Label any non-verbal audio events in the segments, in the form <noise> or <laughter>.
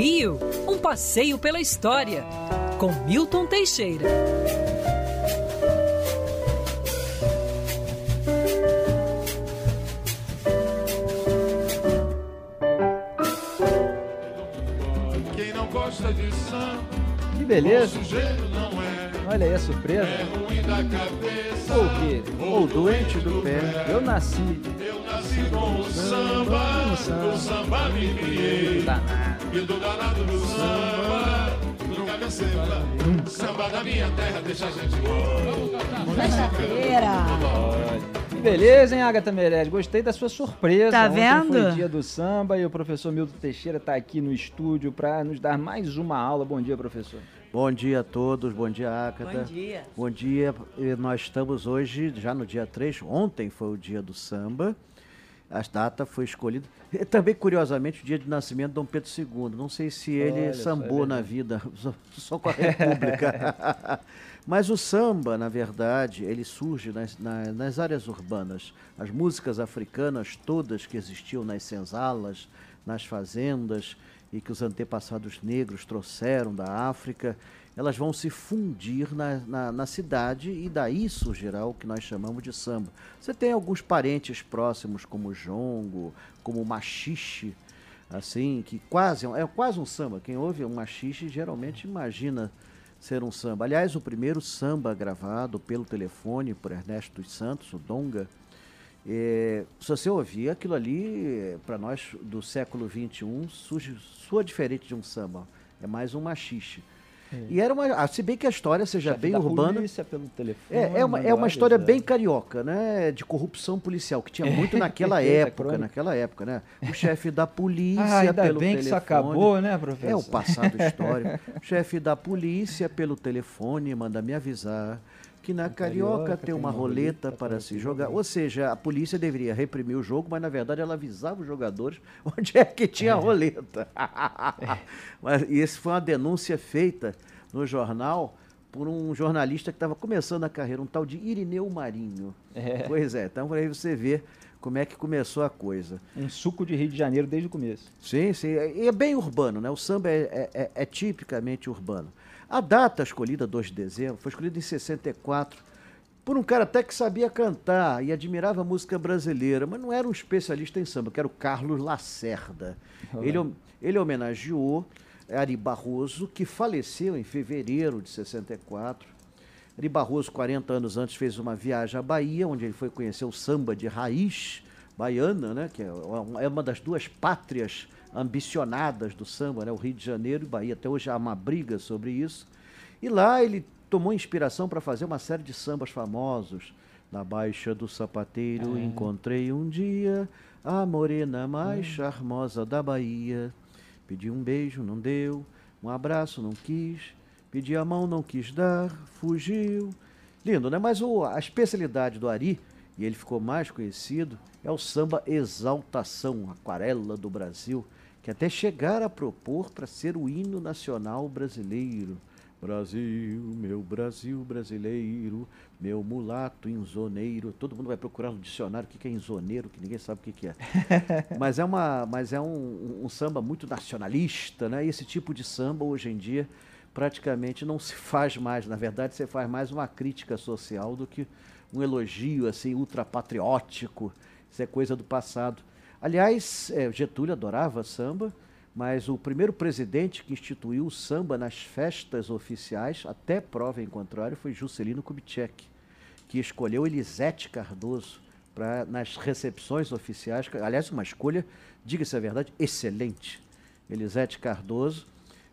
Rio, um passeio pela história, com Milton Teixeira. Quem não gosta de samba, Que beleza. sujeito não é. Olha aí a surpresa. É ruim da cabeça. Ou o quê? Ou doente do pé. Eu nasci. Eu nasci com o samba, no samba me criei. Danado. E do danado do samba, nunca cansei. Samba da minha terra deixa a gente embora. Sexta-feira. Que beleza, hein, Agatha Meirelles? Gostei da sua surpresa. Tá Ontem vendo? foi dia do samba e o professor Milton Teixeira está aqui no estúdio para nos dar mais uma aula. Bom dia, professor. Bom dia a todos, bom dia, Ácata. Bom dia. Bom dia, E nós estamos hoje, já no dia 3, ontem foi o dia do samba, a data foi escolhida. E também, curiosamente, o dia de nascimento de Dom Pedro II. Não sei se ele Olha sambou é na vida, só, <laughs> só com a República. <laughs> Mas o samba, na verdade, ele surge nas, na- nas áreas urbanas. As músicas africanas, todas que existiam nas senzalas, nas fazendas, e que os antepassados negros trouxeram da África, elas vão se fundir na, na, na cidade e daí surgirá o que nós chamamos de samba. Você tem alguns parentes próximos, como o jongo, como o machixe, assim, que quase é quase um samba. Quem ouve um machixe geralmente imagina ser um samba. Aliás, o primeiro samba gravado pelo telefone por Ernesto dos Santos, o Donga, é, se você ouvir aquilo ali, para nós do século XXI, surge, soa diferente de um samba. É mais um machixe. E era uma. ah, Se bem que a história seja Chefe bem da urbana. polícia pelo telefone. É, é uma, é uma história bem carioca, né? De corrupção policial, que tinha muito naquela <laughs> época, crônica. naquela época, né? O chefe da polícia Ah, ainda pelo bem que isso telefone. acabou, né, professor? É o passado <laughs> histórico. O chefe da polícia pelo telefone manda me avisar que na carioca, tem uma roleta para se jogar. Ou seja, a polícia deveria reprimir o jogo, mas na verdade ela avisava os jogadores <laughs> onde é que tinha a roleta. <laughs> mas, e esse foi uma denúncia feita no jornal por um jornalista que estava começando a carreira, um tal de Irineu Marinho. É. Pois é, então por aí você vê como é que começou a coisa. Um suco de Rio de Janeiro desde o começo. Sim, sim. E é bem urbano, né? O samba é, é- é- é tipicamente urbano. A data escolhida, 2 de dezembro, foi escolhida em 64 por um cara até que sabia cantar e admirava a música brasileira, mas não era um especialista em samba, que era o Carlos Lacerda. Ele, ele homenageou Ari Barroso, que faleceu em fevereiro de 64. Ari Barroso, 40 anos antes, fez uma viagem à Bahia, onde ele foi conhecer o samba de raiz baiana, né, que é é uma das duas pátrias ambicionadas do samba, né, o Rio de Janeiro e Bahia. Até hoje há uma briga sobre isso. E lá ele tomou inspiração para fazer uma série de sambas famosos. Na Baixa do Sapateiro encontrei um dia a morena mais charmosa da Bahia. Pedi um beijo, não deu. Um abraço, não quis. Pedi a mão, não quis dar. Fugiu. Lindo, né? Mas o- a especialidade do Ari, e ele ficou mais conhecido, é o samba Exaltação, Aquarela do Brasil, que até chegaram a propor para ser o hino nacional brasileiro. Brasil, meu Brasil brasileiro, meu mulato insoneiro. Todo mundo vai procurar no dicionário o que é insoneiro, que ninguém sabe o que que é. <laughs> mas é, uma, mas é um, um samba muito nacionalista, né? E esse tipo de samba, hoje em dia, praticamente não se faz mais. Na verdade, você faz mais uma crítica social do que um elogio assim ultrapatriótico. Isso é coisa do passado. Aliás, eh, Getúlio adorava samba, mas o primeiro presidente que instituiu o samba nas festas oficiais, até prova em contrário, foi Juscelino Kubitschek, que escolheu Elisete Cardoso para nas recepções oficiais. Aliás, uma escolha, diga-se a verdade, excelente. Elisete Cardoso,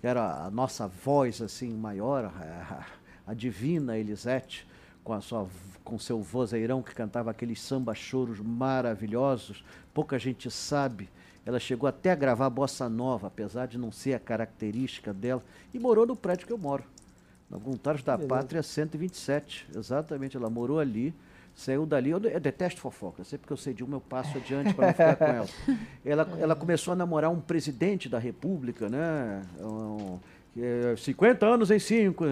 que era a nossa voz assim maior, a, a divina Elisete, com a sua com seu vozeirão que cantava aqueles samba choros maravilhosos. Pouca gente sabe. Ela chegou até a gravar bossa nova, apesar de não ser a característica dela, e morou no prédio que eu moro. Na Voluntários da Pátria 127. Exatamente, ela morou ali, saiu dali. Eu, eu detesto fofoca, sempre que eu sei de uma eu passo adiante para não ficar com ela. <laughs> ela. Ela começou a namorar um presidente da República, né? Um, é, 50 anos em 5.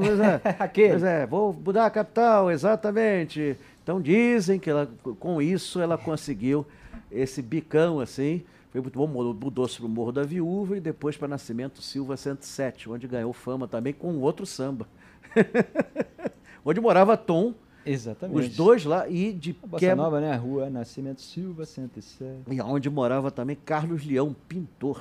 Pois é, <laughs> Aquele. Pois é, vou mudar a capital, exatamente. Então dizem que ela, com isso ela conseguiu esse bicão assim. Foi muito bom, mudou-se para o Morro da Viúva e depois para Nascimento Silva 107, onde ganhou fama também com outro samba. <laughs> onde morava Tom, Exatamente. os dois lá, e de A Bossa quebra- Nova, né? Rua Nascimento Silva, 107. E onde morava também Carlos Leão, pintor.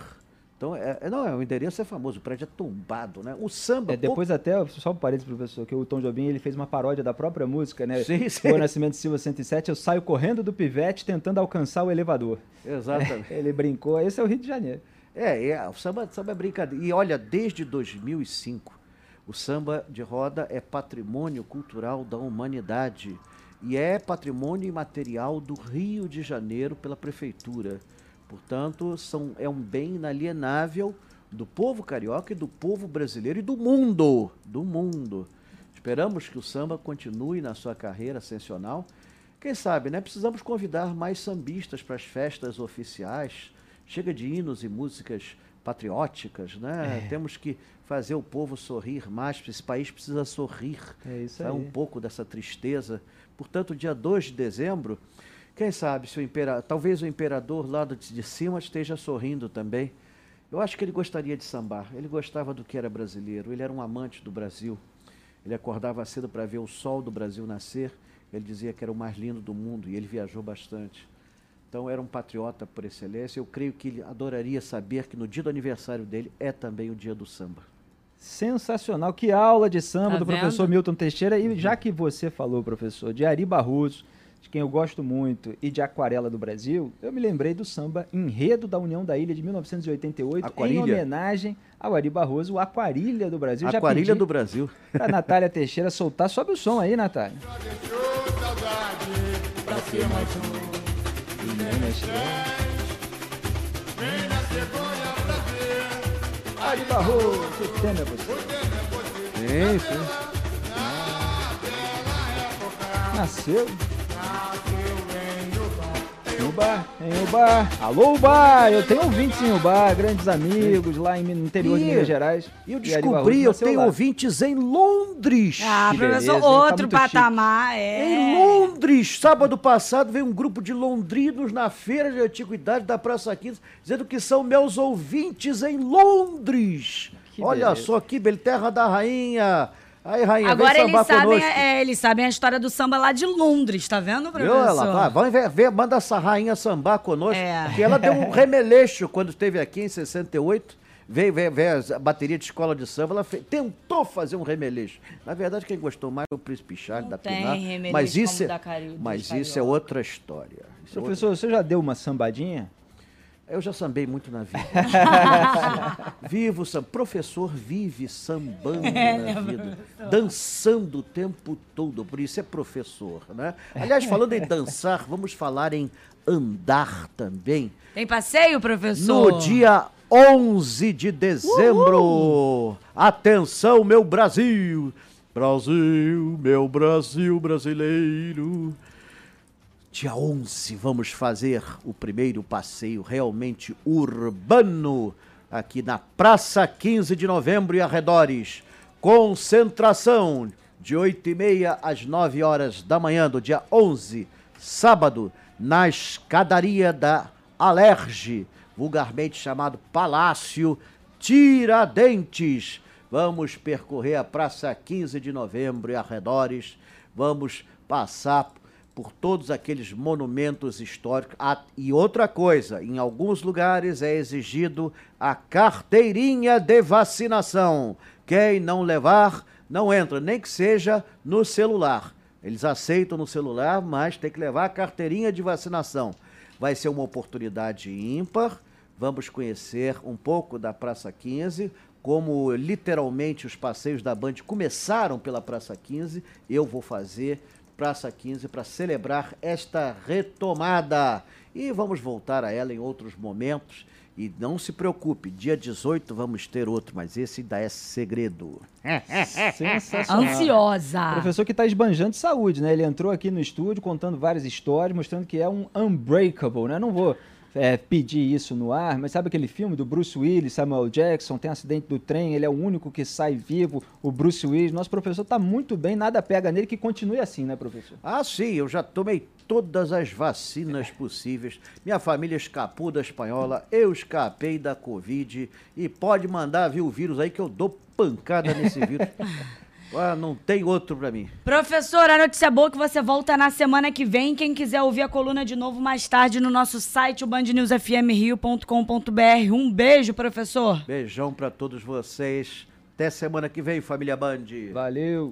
Então, é, é- não, é, o endereço é famoso, o prédio é tombado, né? O samba. É, depois até, só um parênteses, professor, que o Tom Jobim ele fez uma paródia da própria música, né? Sim, sim. Rua Nascimento Silva 107, eu saio correndo do pivete tentando alcançar o elevador. Exatamente. <laughs> Ele brincou, esse é o Rio de Janeiro. É, é, o samba, samba é brincadeira. E olha, desde 2005, o samba de roda é patrimônio cultural da humanidade e é patrimônio imaterial do Rio de Janeiro pela prefeitura. Portanto, são, é um bem inalienável do povo carioca e do povo brasileiro e do mundo, do mundo. Esperamos que o samba continue na sua carreira ascensional. Quem sabe, né? Precisamos convidar mais sambistas para as festas oficiais. Chega de hinos e músicas patrióticas, né? Temos que fazer o povo sorrir mais. Esse país precisa sorrir. É isso É um aí. pouco dessa tristeza. Portanto, dia 2 de dezembro, quem sabe se o impera... talvez o imperador lá do- de cima esteja sorrindo também. Eu acho que ele gostaria de sambar. Ele gostava do que era brasileiro. Ele era um amante do Brasil. Ele acordava cedo para ver o sol do Brasil nascer. Ele dizia que era o mais lindo do mundo e ele viajou bastante. Então era um patriota por excelência. Eu creio que ele adoraria saber que no dia do aniversário dele é também o dia do samba. Sensacional, que aula de samba Tá do vendo? professor Milton Teixeira. E já que você falou, professor, de Ari Barroso, de quem eu gosto muito, e de Aquarela do Brasil, eu me lembrei do samba Enredo da União da Ilha de 1988, em Aquarilha? homenagem ao Ari Barroso, o Aquarilha do Brasil. Já Aquarilha pedi do Brasil. pra Natália Teixeira soltar. Sobe o som aí, Natália. Ari Barroso, que tema é você? Sim, sim. Nasceu. Em Ubá, em Ubá. Alô, Ubá! Eu tenho ouvintes em Ubá, grandes amigos lá em, no interior de Minas Gerais. E eu E descobri, eu nasceu tenho ouvintes em Londres. Ah, Que professor, beleza? Tá outro chique. patamar, é. Em Londres, sábado passado, veio um grupo de londrinos na feira de antiguidade da Praça 15, dizendo que são meus ouvintes em Londres. Que Olha beleza. só que beleza, terra da rainha. Aí, rainha, Agora vem eles sabem, é, eles sabem a história do samba lá de Londres, tá vendo, Viu? professor? Ela, vai, vamos ver, ver, manda essa rainha sambar conosco. É. Que ela deu um remeleixo quando esteve aqui em 68. Veio, veio, veio a bateria de escola de samba, ela fe- tentou fazer um remeleixo. Na verdade, quem gostou mais foi o Príncipe Charles Não da tem Pinar. remeleixo Mas isso, como é- da mas isso é outra história. Isso é Professor, você já deu uma sambadinha? Eu já sambei muito na vida. <laughs> Vivo sam... Professor vive sambando <laughs> É, na vida, dançando o tempo todo, por isso é professor, né? Aliás, falando em <laughs> dançar, vamos falar em andar também. Tem passeio, professor? No dia 11 de dezembro. Atenção, meu Brasil! Brasil, meu Brasil brasileiro. Dia 11 vamos fazer o primeiro passeio realmente urbano aqui na Praça 15 de Novembro e arredores. Concentração de 8 e meia às 9 horas da manhã do dia 11, sábado, na escadaria da Alerge, vulgarmente chamado Palácio Tiradentes. Vamos percorrer a Praça 15 de Novembro e arredores. Vamos passar por todos aqueles monumentos históricos. Ah, e outra coisa, em alguns lugares é exigido a carteirinha de vacinação. Quem não levar, não entra, nem que seja no celular. Eles aceitam no celular, mas tem que levar a carteirinha de vacinação. Vai ser uma oportunidade ímpar. Vamos conhecer um pouco da Praça 15, como literalmente os passeios da Band começaram pela Praça 15. Eu vou fazer Praça 15 para celebrar esta retomada. E vamos voltar a ela em outros momentos. E não se preocupe, dia 18 vamos ter outro, mas esse ainda é segredo. <laughs> Sensacional. Ansiosa. Professor que está esbanjando de saúde, né? Ele entrou aqui no estúdio contando várias histórias, mostrando que é um unbreakable, né? Não vou é, pedir isso no ar, mas sabe aquele filme do Bruce Willis, Samuel Jackson, tem acidente do trem, ele é o único que sai vivo, o Bruce Willis. Nosso professor tá muito bem, nada pega nele, que continue assim, né, professor? Ah, sim, eu já tomei todas as vacinas <laughs> possíveis. Minha família escapou da espanhola, eu escapei da Covid. E pode mandar vir o vírus aí que eu dou pancada nesse vírus. <laughs> Ah, não tem outro pra mim. Professor, a notícia boa é que você volta na semana que vem. Quem quiser ouvir a coluna de novo mais tarde no nosso site, o bandnewsfmrio.com.br. Um beijo, professor. Beijão pra todos vocês. Até semana que vem, família Band. Valeu!